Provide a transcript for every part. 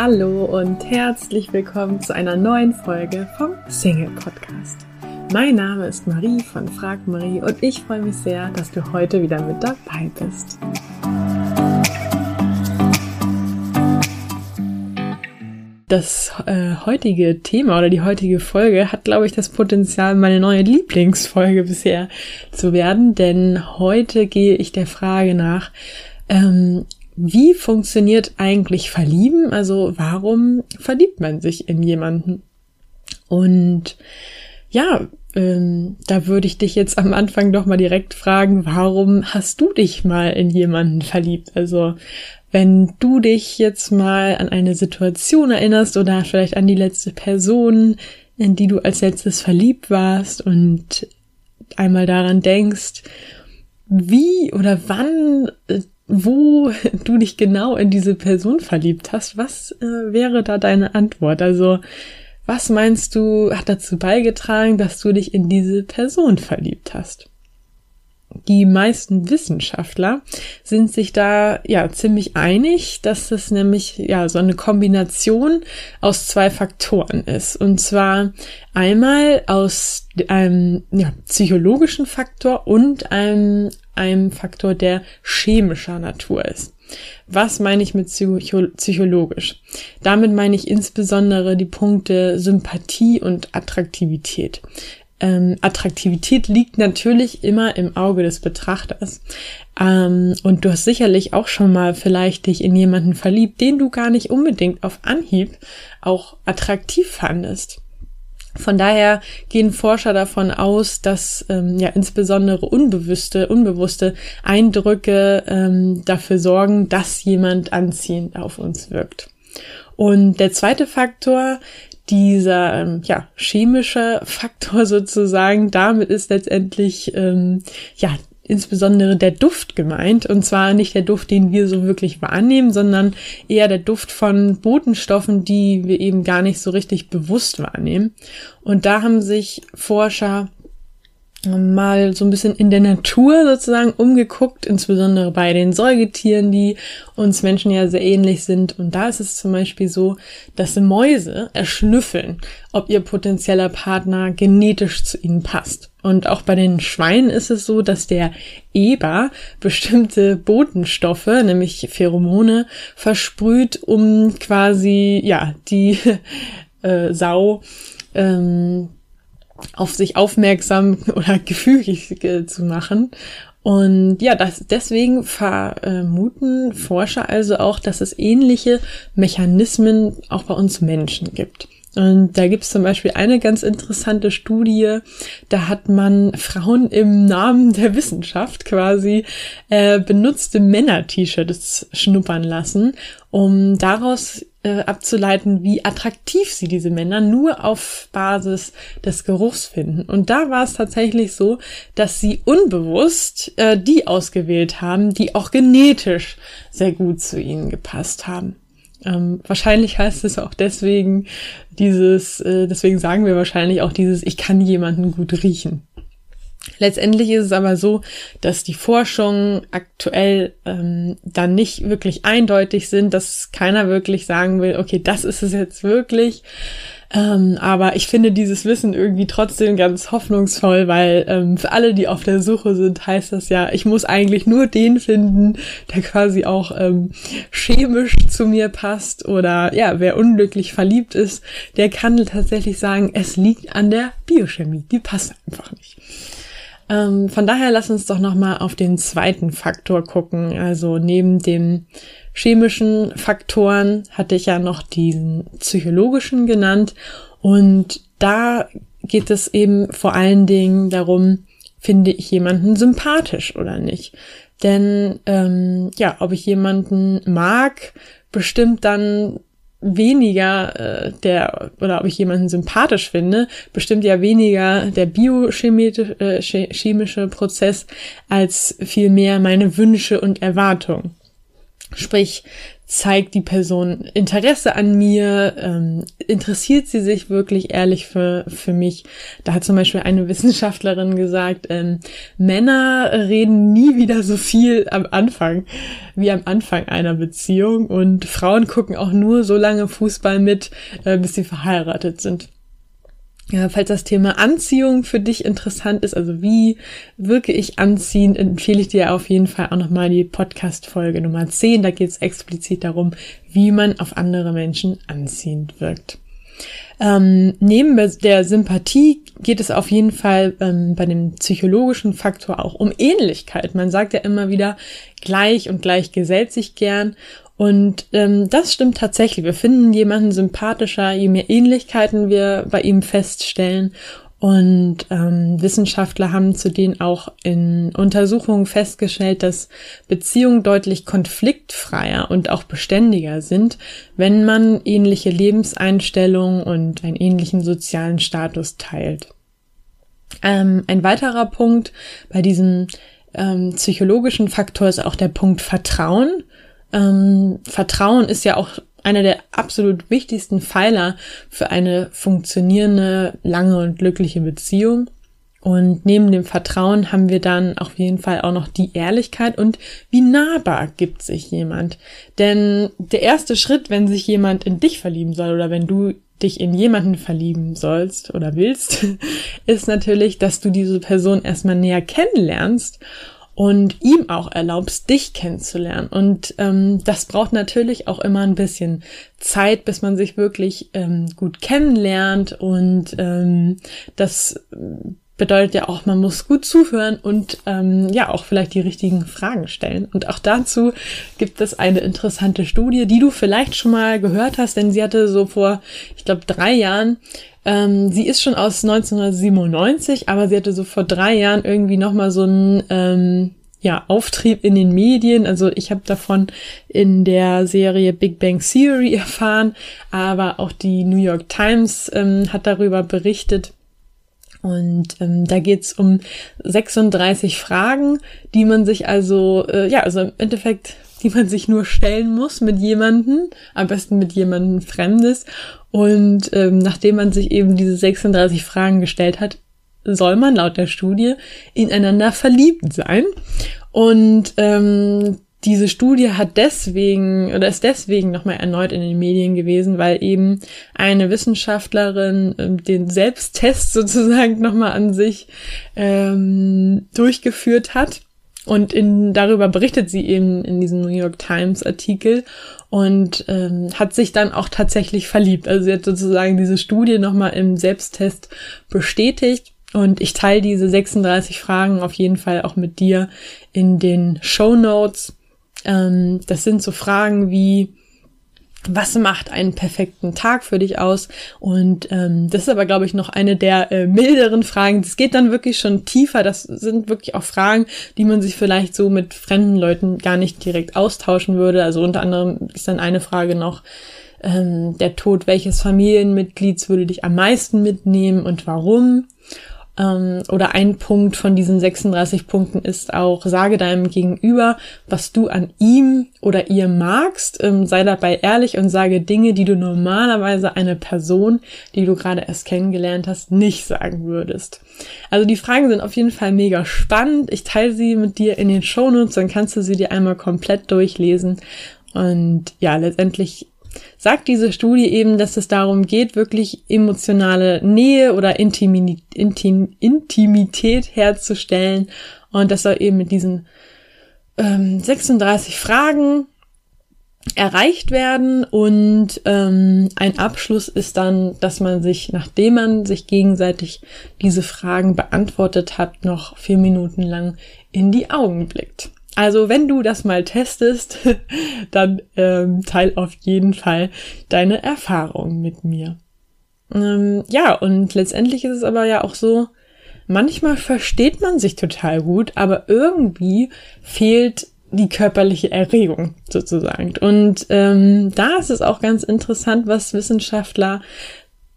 Hallo und herzlich willkommen zu einer neuen Folge vom Single Podcast. Mein Name ist Marie von Frag Marie und ich freue mich sehr, dass du heute wieder mit dabei bist. Das äh, heutige Thema oder die heutige Folge hat, glaube ich, das Potenzial, meine neue Lieblingsfolge bisher zu werden, denn heute gehe ich der Frage nach, ähm, wie funktioniert eigentlich Verlieben? Also warum verliebt man sich in jemanden? Und ja, ähm, da würde ich dich jetzt am Anfang doch mal direkt fragen, warum hast du dich mal in jemanden verliebt? Also wenn du dich jetzt mal an eine Situation erinnerst oder vielleicht an die letzte Person, in die du als letztes verliebt warst und einmal daran denkst, wie oder wann wo du dich genau in diese Person verliebt hast, was äh, wäre da deine Antwort? Also, was meinst du, hat dazu beigetragen, dass du dich in diese Person verliebt hast? Die meisten Wissenschaftler sind sich da ja ziemlich einig, dass es nämlich ja so eine Kombination aus zwei Faktoren ist. Und zwar einmal aus einem ja, psychologischen Faktor und einem einem Faktor, der chemischer Natur ist. Was meine ich mit psycho psychologisch? Damit meine ich insbesondere die Punkte Sympathie und Attraktivität. Ähm, Attraktivität liegt natürlich immer im Auge des Betrachters. Ähm, und du hast sicherlich auch schon mal vielleicht dich in jemanden verliebt, den du gar nicht unbedingt auf Anhieb auch attraktiv fandest. Von daher gehen Forscher davon aus, dass ähm, ja insbesondere unbewusste, unbewusste Eindrücke ähm, dafür sorgen, dass jemand anziehend auf uns wirkt. Und der zweite Faktor, dieser ähm, ja chemische Faktor sozusagen, damit ist letztendlich ähm, ja insbesondere der Duft gemeint. Und zwar nicht der Duft, den wir so wirklich wahrnehmen, sondern eher der Duft von Botenstoffen, die wir eben gar nicht so richtig bewusst wahrnehmen. Und da haben sich Forscher mal so ein bisschen in der Natur sozusagen umgeguckt, insbesondere bei den Säugetieren, die uns Menschen ja sehr ähnlich sind. Und da ist es zum Beispiel so, dass Mäuse erschnüffeln, ob ihr potenzieller Partner genetisch zu ihnen passt. Und auch bei den Schweinen ist es so, dass der Eber bestimmte Botenstoffe, nämlich Pheromone, versprüht, um quasi, ja, die äh, Sau ähm, auf sich aufmerksam oder gefügig äh, zu machen. Und ja, das, deswegen vermuten Forscher also auch, dass es ähnliche Mechanismen auch bei uns Menschen gibt. Und da gibt's zum Beispiel eine ganz interessante Studie, da hat man Frauen im Namen der Wissenschaft quasi äh, benutzte Männer-T-Shirts schnuppern lassen, um daraus äh, abzuleiten, wie attraktiv sie diese Männer nur auf Basis des Geruchs finden. Und da war es tatsächlich so, dass sie unbewusst äh, die ausgewählt haben, die auch genetisch sehr gut zu ihnen gepasst haben. Ähm, wahrscheinlich heißt es auch deswegen dieses, äh, deswegen sagen wir wahrscheinlich auch dieses, ich kann jemanden gut riechen. Letztendlich ist es aber so, dass die Forschung aktuell ähm, dann nicht wirklich eindeutig sind, dass keiner wirklich sagen will, okay, das ist es jetzt wirklich. Ähm, aber ich finde dieses Wissen irgendwie trotzdem ganz hoffnungsvoll, weil ähm, für alle, die auf der Suche sind, heißt das ja, ich muss eigentlich nur den finden, der quasi auch ähm, chemisch zu mir passt oder ja, wer unglücklich verliebt ist, der kann tatsächlich sagen, es liegt an der Biochemie, die passt einfach nicht. Ähm, von daher lass uns doch nochmal auf den zweiten Faktor gucken. Also neben dem chemischen Faktoren hatte ich ja noch diesen psychologischen genannt. Und da geht es eben vor allen Dingen darum, finde ich jemanden sympathisch oder nicht. Denn ähm, ja, ob ich jemanden mag, bestimmt dann weniger äh, der oder ob ich jemanden sympathisch finde, bestimmt ja weniger der biochemische äh, Prozess als vielmehr meine Wünsche und Erwartungen. Sprich, zeigt die Person Interesse an mir, ähm, interessiert sie sich wirklich ehrlich für, für mich. Da hat zum Beispiel eine Wissenschaftlerin gesagt, ähm, Männer reden nie wieder so viel am Anfang wie am Anfang einer Beziehung und Frauen gucken auch nur so lange Fußball mit, äh, bis sie verheiratet sind. Ja, falls das Thema Anziehung für dich interessant ist, also wie wirke ich anziehend, empfehle ich dir auf jeden Fall auch nochmal die Podcast-Folge Nummer 10. Da geht es explizit darum, wie man auf andere Menschen anziehend wirkt. Ähm, neben der Sympathie geht es auf jeden Fall ähm, bei dem psychologischen Faktor auch um Ähnlichkeit. Man sagt ja immer wieder, gleich und gleich gesellt sich gern. Und ähm, das stimmt tatsächlich. Wir finden jemanden sympathischer, je mehr Ähnlichkeiten wir bei ihm feststellen. Und ähm, Wissenschaftler haben zudem auch in Untersuchungen festgestellt, dass Beziehungen deutlich konfliktfreier und auch beständiger sind, wenn man ähnliche Lebenseinstellungen und einen ähnlichen sozialen Status teilt. Ähm, ein weiterer Punkt bei diesem ähm, psychologischen Faktor ist auch der Punkt Vertrauen. Ähm, Vertrauen ist ja auch einer der absolut wichtigsten Pfeiler für eine funktionierende, lange und glückliche Beziehung. Und neben dem Vertrauen haben wir dann auf jeden Fall auch noch die Ehrlichkeit und wie nahbar gibt sich jemand. Denn der erste Schritt, wenn sich jemand in dich verlieben soll oder wenn du dich in jemanden verlieben sollst oder willst, ist natürlich, dass du diese Person erstmal näher kennenlernst und ihm auch erlaubst, dich kennenzulernen. Und ähm, das braucht natürlich auch immer ein bisschen Zeit, bis man sich wirklich ähm, gut kennenlernt. Und ähm, das bedeutet ja auch, man muss gut zuhören und ähm, ja auch vielleicht die richtigen Fragen stellen. Und auch dazu gibt es eine interessante Studie, die du vielleicht schon mal gehört hast, denn sie hatte so vor, ich glaube, drei Jahren ähm, sie ist schon aus 1997, aber sie hatte so vor drei Jahren irgendwie nochmal so einen ähm, ja, Auftrieb in den Medien. Also ich habe davon in der Serie Big Bang Theory erfahren, aber auch die New York Times ähm, hat darüber berichtet. Und ähm, da geht's um 36 Fragen, die man sich also, äh, ja, also im Endeffekt, die man sich nur stellen muss mit jemanden, am besten mit jemandem Fremdes. Und ähm, nachdem man sich eben diese 36 Fragen gestellt hat, soll man laut der Studie ineinander verliebt sein. Und ähm, diese Studie hat deswegen oder ist deswegen nochmal erneut in den Medien gewesen, weil eben eine Wissenschaftlerin ähm, den Selbsttest sozusagen nochmal an sich ähm, durchgeführt hat. Und in, darüber berichtet sie eben in diesem New York Times Artikel und ähm, hat sich dann auch tatsächlich verliebt. Also sie hat sozusagen diese Studie nochmal im Selbsttest bestätigt. Und ich teile diese 36 Fragen auf jeden Fall auch mit dir in den Show Notes. Ähm, das sind so Fragen wie, was macht einen perfekten Tag für dich aus? Und ähm, das ist aber, glaube ich, noch eine der äh, milderen Fragen. Das geht dann wirklich schon tiefer. Das sind wirklich auch Fragen, die man sich vielleicht so mit fremden Leuten gar nicht direkt austauschen würde. Also unter anderem ist dann eine Frage noch, ähm, der Tod welches Familienmitglieds würde dich am meisten mitnehmen und warum? Ähm, oder ein Punkt von diesen 36 Punkten ist auch, sage deinem Gegenüber, was du an ihm oder ihr magst, ähm, sei dabei ehrlich und sage Dinge, die du normalerweise eine Person, die du gerade erst kennengelernt hast, nicht sagen würdest. Also die Fragen sind auf jeden Fall mega spannend. Ich teile sie mit dir in den Shownotes, dann kannst du sie dir einmal komplett durchlesen. Und ja, letztendlich sagt diese Studie eben, dass es darum geht, wirklich emotionale Nähe oder Intimität, Intim, Intimität herzustellen. Und das soll eben mit diesen ähm, 36 Fragen erreicht werden und ähm, ein Abschluss ist dann, dass man sich, nachdem man sich gegenseitig diese Fragen beantwortet hat, noch vier Minuten lang in die Augen blickt. Also wenn du das mal testest, dann ähm, teil auf jeden Fall deine Erfahrungen mit mir. Ähm, ja, und letztendlich ist es aber ja auch so, manchmal versteht man sich total gut, aber irgendwie fehlt die körperliche Erregung sozusagen. Und ähm, da ist es auch ganz interessant, was Wissenschaftler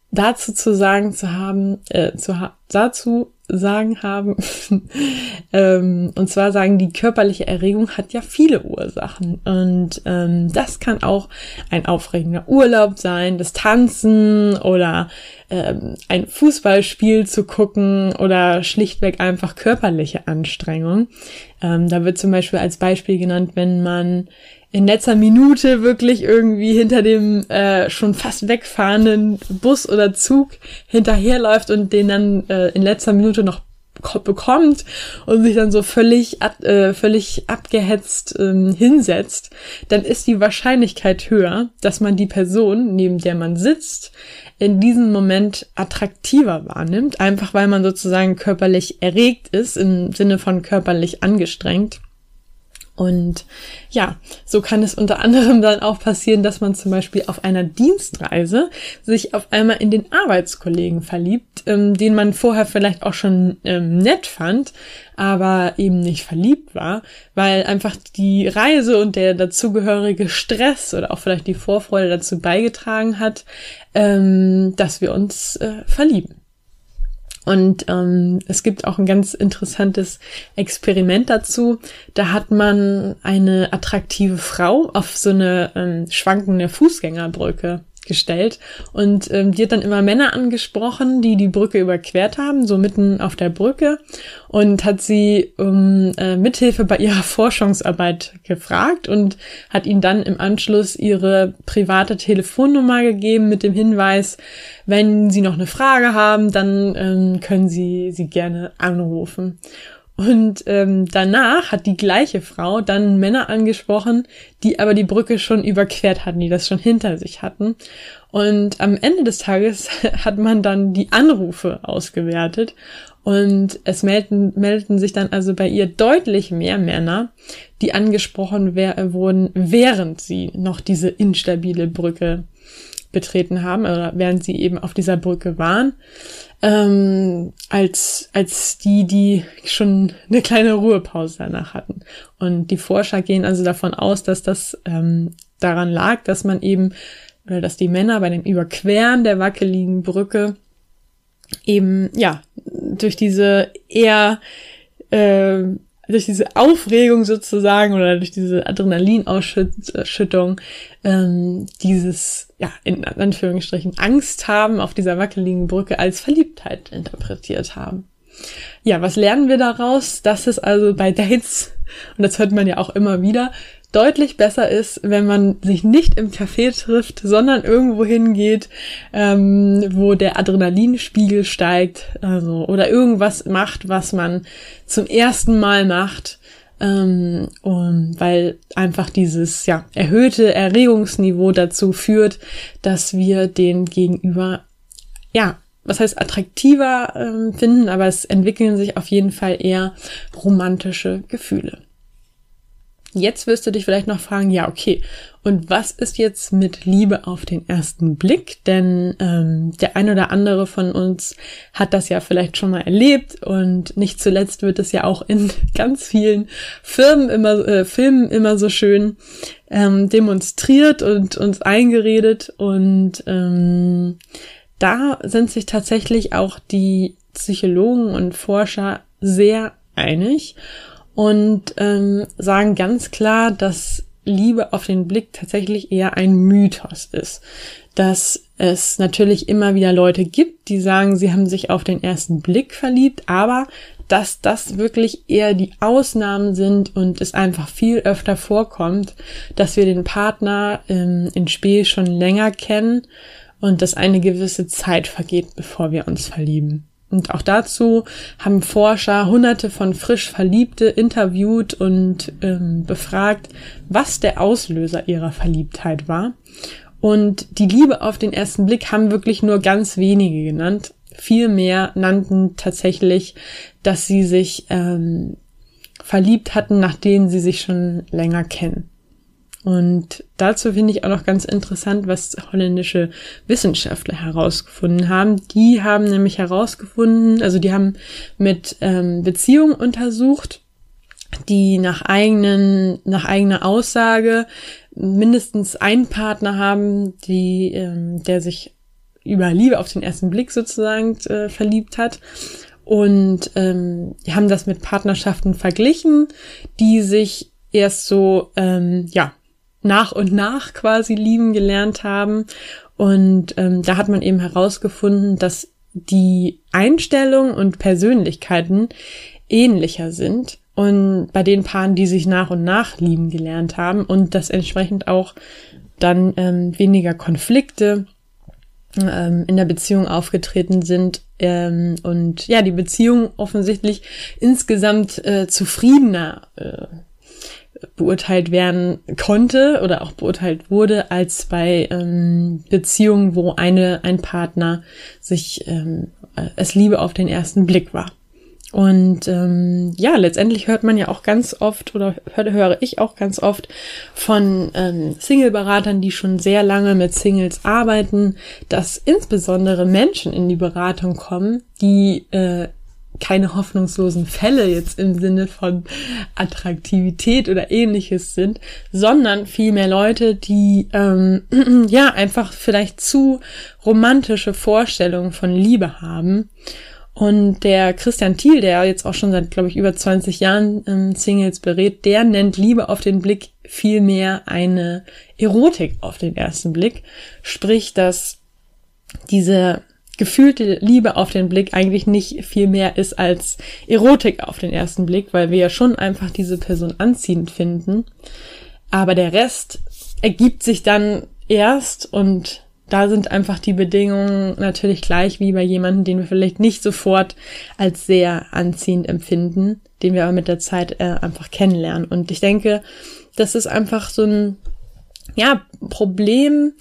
dazu zu sagen zu haben, äh, zu ha dazu Sagen haben. ähm, und zwar sagen, die körperliche Erregung hat ja viele Ursachen. Und ähm, das kann auch ein aufregender Urlaub sein, das Tanzen oder ähm, ein Fußballspiel zu gucken oder schlichtweg einfach körperliche Anstrengung. Ähm, da wird zum Beispiel als Beispiel genannt, wenn man in letzter Minute wirklich irgendwie hinter dem äh, schon fast wegfahrenden Bus oder Zug hinterherläuft und den dann äh, in letzter Minute noch bekommt und sich dann so völlig, äh, völlig abgehetzt ähm, hinsetzt, dann ist die Wahrscheinlichkeit höher, dass man die Person, neben der man sitzt, in diesem Moment attraktiver wahrnimmt, einfach weil man sozusagen körperlich erregt ist, im Sinne von körperlich angestrengt. Und ja, so kann es unter anderem dann auch passieren, dass man zum Beispiel auf einer Dienstreise sich auf einmal in den Arbeitskollegen verliebt, ähm, den man vorher vielleicht auch schon ähm, nett fand, aber eben nicht verliebt war, weil einfach die Reise und der dazugehörige Stress oder auch vielleicht die Vorfreude dazu beigetragen hat, ähm, dass wir uns äh, verlieben. Und ähm, es gibt auch ein ganz interessantes Experiment dazu. Da hat man eine attraktive Frau auf so eine ähm, schwankende Fußgängerbrücke gestellt und ähm, die hat dann immer Männer angesprochen, die die Brücke überquert haben, so mitten auf der Brücke und hat sie um äh, Mithilfe bei ihrer Forschungsarbeit gefragt und hat ihnen dann im Anschluss ihre private Telefonnummer gegeben mit dem Hinweis, wenn sie noch eine Frage haben, dann ähm, können sie sie gerne anrufen. Und ähm, danach hat die gleiche Frau dann Männer angesprochen, die aber die Brücke schon überquert hatten, die das schon hinter sich hatten. Und am Ende des Tages hat man dann die Anrufe ausgewertet und es meldeten, meldeten sich dann also bei ihr deutlich mehr Männer, die angesprochen wurden, während sie noch diese instabile Brücke betreten haben oder während sie eben auf dieser Brücke waren ähm, als, als die, die schon eine kleine Ruhepause danach hatten. Und die Forscher gehen also davon aus, dass das ähm, daran lag, dass man eben, oder dass die Männer bei dem Überqueren der wackeligen Brücke eben, ja, durch diese eher äh, durch diese Aufregung sozusagen oder durch diese Adrenalinausschüttung ähm, dieses, ja, in Anführungsstrichen Angst haben auf dieser wackeligen Brücke als Verliebtheit interpretiert haben. Ja, was lernen wir daraus? Dass es also bei Dates, und das hört man ja auch immer wieder, deutlich besser ist, wenn man sich nicht im Café trifft, sondern irgendwo hingeht, ähm, wo der Adrenalinspiegel steigt, also oder irgendwas macht, was man zum ersten Mal macht, ähm, um, weil einfach dieses ja erhöhte Erregungsniveau dazu führt, dass wir den Gegenüber ja was heißt attraktiver ähm, finden, aber es entwickeln sich auf jeden Fall eher romantische Gefühle. Jetzt wirst du dich vielleicht noch fragen, ja, okay, und was ist jetzt mit Liebe auf den ersten Blick? Denn ähm, der ein oder andere von uns hat das ja vielleicht schon mal erlebt und nicht zuletzt wird es ja auch in ganz vielen Firmen immer, äh, Filmen immer so schön ähm, demonstriert und uns eingeredet und ähm, da sind sich tatsächlich auch die Psychologen und Forscher sehr einig und ähm, sagen ganz klar, dass Liebe auf den Blick tatsächlich eher ein Mythos ist. Dass es natürlich immer wieder Leute gibt, die sagen, sie haben sich auf den ersten Blick verliebt, aber dass das wirklich eher die Ausnahmen sind und es einfach viel öfter vorkommt, dass wir den Partner ähm, in Spiel schon länger kennen und dass eine gewisse Zeit vergeht, bevor wir uns verlieben. Und auch dazu haben Forscher hunderte von frisch Verliebte interviewt und ähm, befragt, was der Auslöser ihrer Verliebtheit war. Und die Liebe auf den ersten Blick haben wirklich nur ganz wenige genannt. Viel mehr nannten tatsächlich, dass sie sich ähm, verliebt hatten, nachdem sie sich schon länger kennen. Und dazu finde ich auch noch ganz interessant, was holländische Wissenschaftler herausgefunden haben. Die haben nämlich herausgefunden, also die haben mit ähm, Beziehungen untersucht, die nach eigenen, nach eigener Aussage mindestens einen Partner haben, die, ähm, der sich über Liebe auf den ersten Blick sozusagen äh, verliebt hat und ähm, haben das mit Partnerschaften verglichen, die sich erst so ähm, ja nach und nach quasi lieben gelernt haben. Und ähm, da hat man eben herausgefunden, dass die Einstellung und Persönlichkeiten ähnlicher sind und bei den Paaren, die sich nach und nach lieben gelernt haben und das entsprechend auch dann ähm, weniger Konflikte ähm, in der Beziehung aufgetreten sind ähm, und ja, die Beziehung offensichtlich insgesamt äh, zufriedener äh, beurteilt werden konnte oder auch beurteilt wurde, als bei ähm, Beziehungen, wo eine, ein Partner sich ähm, es Liebe auf den ersten Blick war. Und ähm, ja, letztendlich hört man ja auch ganz oft oder hör, höre ich auch ganz oft von ähm, Single-Beratern, die schon sehr lange mit Singles arbeiten, dass insbesondere Menschen in die Beratung kommen, die äh, keine hoffnungslosen Fälle jetzt im Sinne von Attraktivität oder ähnliches sind, sondern vielmehr Leute, die ähm, ja einfach vielleicht zu romantische Vorstellungen von Liebe haben und der Christian Thiel, der jetzt auch schon seit, glaube ich, über 20 Jahren ähm, Singles berät, der nennt Liebe auf den Blick vielmehr eine Erotik auf den ersten Blick. Sprich, dass diese gefühlte Liebe auf den Blick eigentlich nicht viel mehr ist als Erotik auf den ersten Blick, weil wir ja schon einfach diese Person anziehend finden. Aber der Rest ergibt sich dann erst und da sind einfach die Bedingungen natürlich gleich wie bei jemandem, den wir vielleicht nicht sofort als sehr anziehend empfinden, den wir aber mit der Zeit äh, einfach kennenlernen. Und ich denke, das ist einfach so ein, ja, Problem,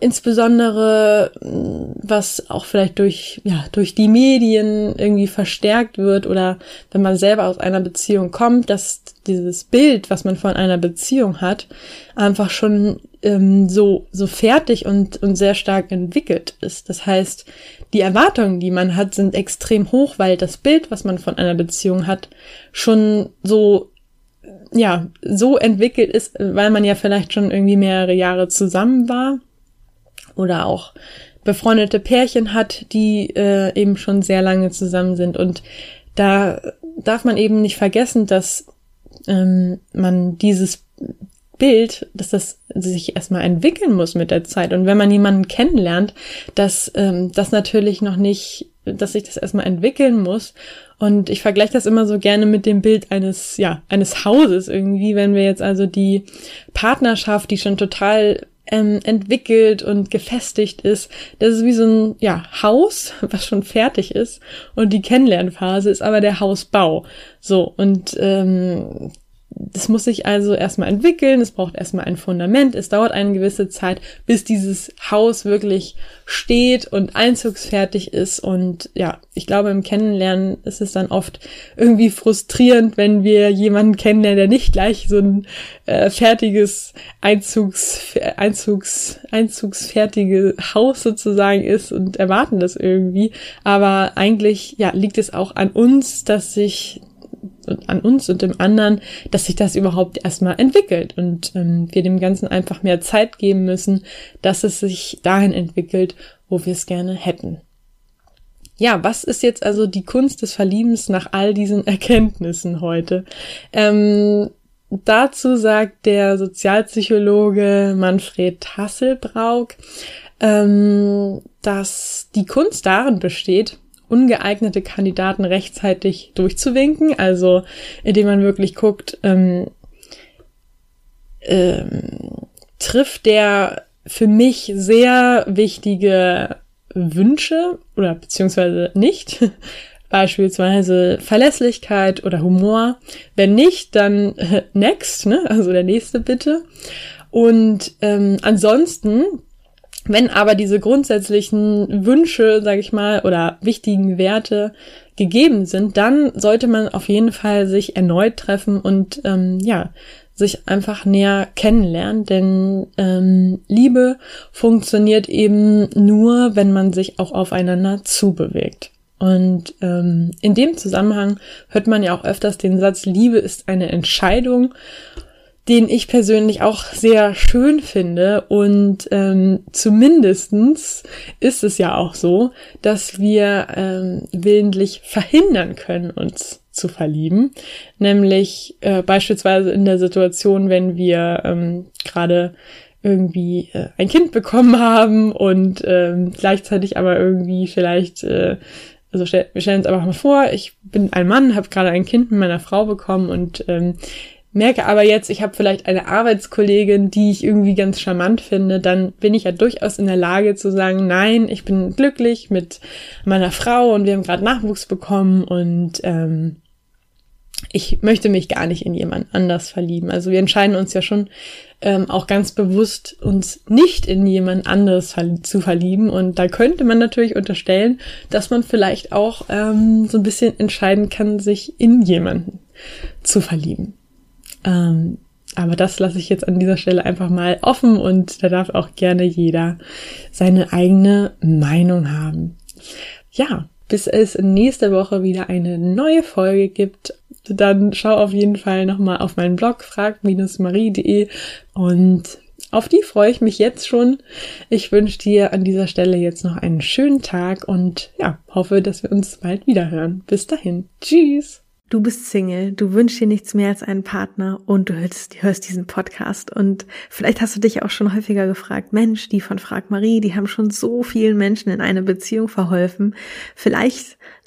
insbesondere was auch vielleicht durch ja durch die Medien irgendwie verstärkt wird oder wenn man selber aus einer Beziehung kommt, dass dieses Bild, was man von einer Beziehung hat, einfach schon ähm, so, so fertig und, und sehr stark entwickelt ist. Das heißt, die Erwartungen, die man hat, sind extrem hoch, weil das Bild, was man von einer Beziehung hat, schon so ja, so entwickelt ist, weil man ja vielleicht schon irgendwie mehrere Jahre zusammen war oder auch befreundete Pärchen hat, die äh, eben schon sehr lange zusammen sind. Und da darf man eben nicht vergessen, dass ähm, man dieses Bild, dass das sich erstmal entwickeln muss mit der Zeit. Und wenn man jemanden kennenlernt, dass ähm, das natürlich noch nicht, dass sich das erstmal entwickeln muss. Und ich vergleiche das immer so gerne mit dem Bild eines, ja, eines Hauses irgendwie, wenn wir jetzt also die Partnerschaft, die schon total ähm, entwickelt und gefestigt ist. Das ist wie so ein ja, Haus, was schon fertig ist. Und die Kennenlernphase ist aber der Hausbau. So, und ähm, das muss sich also erstmal entwickeln, es braucht erstmal ein Fundament, es dauert eine gewisse Zeit, bis dieses Haus wirklich steht und einzugsfertig ist. Und ja, ich glaube, im Kennenlernen ist es dann oft irgendwie frustrierend, wenn wir jemanden kennenlernen, der nicht gleich so ein äh, fertiges Einzugs, Einzugs, Einzugsfertige Haus sozusagen ist und erwarten das irgendwie. Aber eigentlich, ja, liegt es auch an uns, dass sich an uns und dem anderen, dass sich das überhaupt erstmal entwickelt und ähm, wir dem Ganzen einfach mehr Zeit geben müssen, dass es sich dahin entwickelt, wo wir es gerne hätten. Ja, was ist jetzt also die Kunst des Verliebens nach all diesen Erkenntnissen heute? Ähm, dazu sagt der Sozialpsychologe Manfred Hasselbrauk, ähm, dass die Kunst darin besteht, ungeeignete Kandidaten rechtzeitig durchzuwinken, also indem man wirklich guckt, ähm, ähm, trifft der für mich sehr wichtige Wünsche oder beziehungsweise nicht. Beispielsweise Verlässlichkeit oder Humor. Wenn nicht, dann next, ne? also der nächste bitte. Und ähm, ansonsten wenn aber diese grundsätzlichen Wünsche, sage ich mal, oder wichtigen Werte gegeben sind, dann sollte man auf jeden Fall sich erneut treffen und ähm, ja, sich einfach näher kennenlernen, denn ähm, Liebe funktioniert eben nur, wenn man sich auch aufeinander zubewegt. Und ähm, in dem Zusammenhang hört man ja auch öfters den Satz, Liebe ist eine Entscheidung. Den ich persönlich auch sehr schön finde. Und ähm, zumindestens ist es ja auch so, dass wir ähm, willentlich verhindern können, uns zu verlieben. Nämlich äh, beispielsweise in der Situation, wenn wir ähm, gerade irgendwie äh, ein Kind bekommen haben und ähm, gleichzeitig aber irgendwie vielleicht, äh, also stell, wir stellen uns einfach mal vor, ich bin ein Mann, habe gerade ein Kind mit meiner Frau bekommen und ähm, merke aber jetzt, ich habe vielleicht eine Arbeitskollegin, die ich irgendwie ganz charmant finde, dann bin ich ja durchaus in der Lage zu sagen, nein, ich bin glücklich mit meiner Frau und wir haben gerade Nachwuchs bekommen und ähm, ich möchte mich gar nicht in jemand anders verlieben. Also wir entscheiden uns ja schon ähm, auch ganz bewusst, uns nicht in jemand anderes zu verlieben. Und da könnte man natürlich unterstellen, dass man vielleicht auch ähm, so ein bisschen entscheiden kann, sich in jemanden zu verlieben. Ähm, aber das lasse ich jetzt an dieser Stelle einfach mal offen und da darf auch gerne jeder seine eigene Meinung haben. Ja, bis es nächste Woche wieder eine neue Folge gibt. Dann schau auf jeden Fall nochmal auf meinen Blog frag-marie.de und auf die freue ich mich jetzt schon. Ich wünsche dir an dieser Stelle jetzt noch einen schönen Tag und ja, hoffe, dass wir uns bald wieder hören. Bis dahin. Tschüss. Du bist Single, du wünschst dir nichts mehr als einen Partner und du hörst, hörst, diesen Podcast und vielleicht hast du dich auch schon häufiger gefragt, Mensch, die von Frag Marie, die haben schon so vielen Menschen in eine Beziehung verholfen. Vielleicht